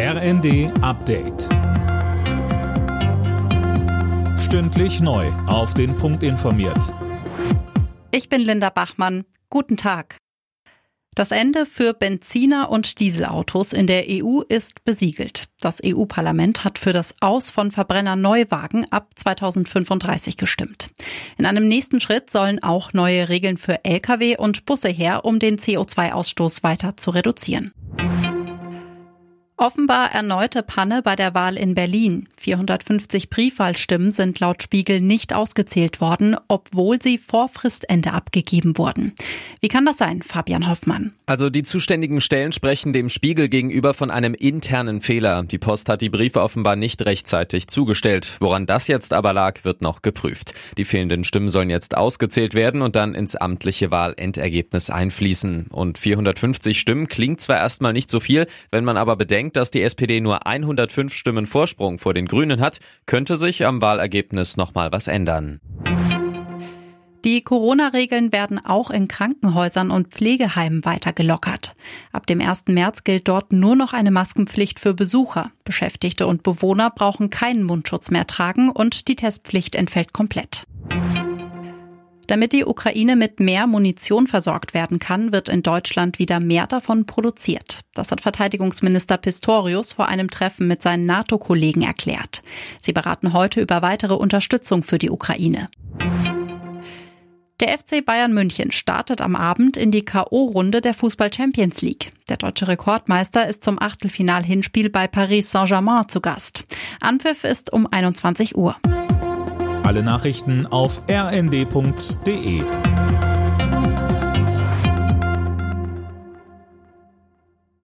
RND Update. Stündlich neu. Auf den Punkt informiert. Ich bin Linda Bachmann. Guten Tag. Das Ende für Benziner- und Dieselautos in der EU ist besiegelt. Das EU-Parlament hat für das Aus von Verbrenner-Neuwagen ab 2035 gestimmt. In einem nächsten Schritt sollen auch neue Regeln für Lkw und Busse her, um den CO2-Ausstoß weiter zu reduzieren. Offenbar erneute Panne bei der Wahl in Berlin. 450 Briefwahlstimmen sind laut Spiegel nicht ausgezählt worden, obwohl sie vor Fristende abgegeben wurden. Wie kann das sein, Fabian Hoffmann? Also die zuständigen Stellen sprechen dem Spiegel gegenüber von einem internen Fehler. Die Post hat die Briefe offenbar nicht rechtzeitig zugestellt. Woran das jetzt aber lag, wird noch geprüft. Die fehlenden Stimmen sollen jetzt ausgezählt werden und dann ins amtliche Wahlendergebnis einfließen. Und 450 Stimmen klingt zwar erstmal nicht so viel, wenn man aber bedenkt, dass die SPD nur 105 Stimmen Vorsprung vor den Grünen hat, könnte sich am Wahlergebnis nochmal was ändern. Die Corona-Regeln werden auch in Krankenhäusern und Pflegeheimen weiter gelockert. Ab dem 1. März gilt dort nur noch eine Maskenpflicht für Besucher. Beschäftigte und Bewohner brauchen keinen Mundschutz mehr tragen und die Testpflicht entfällt komplett. Damit die Ukraine mit mehr Munition versorgt werden kann, wird in Deutschland wieder mehr davon produziert. Das hat Verteidigungsminister Pistorius vor einem Treffen mit seinen NATO-Kollegen erklärt. Sie beraten heute über weitere Unterstützung für die Ukraine. Der FC Bayern München startet am Abend in die KO-Runde der Fußball Champions League. Der deutsche Rekordmeister ist zum Achtelfinal-Hinspiel bei Paris Saint-Germain zu Gast. Anpfiff ist um 21 Uhr. Alle Nachrichten auf rnd.de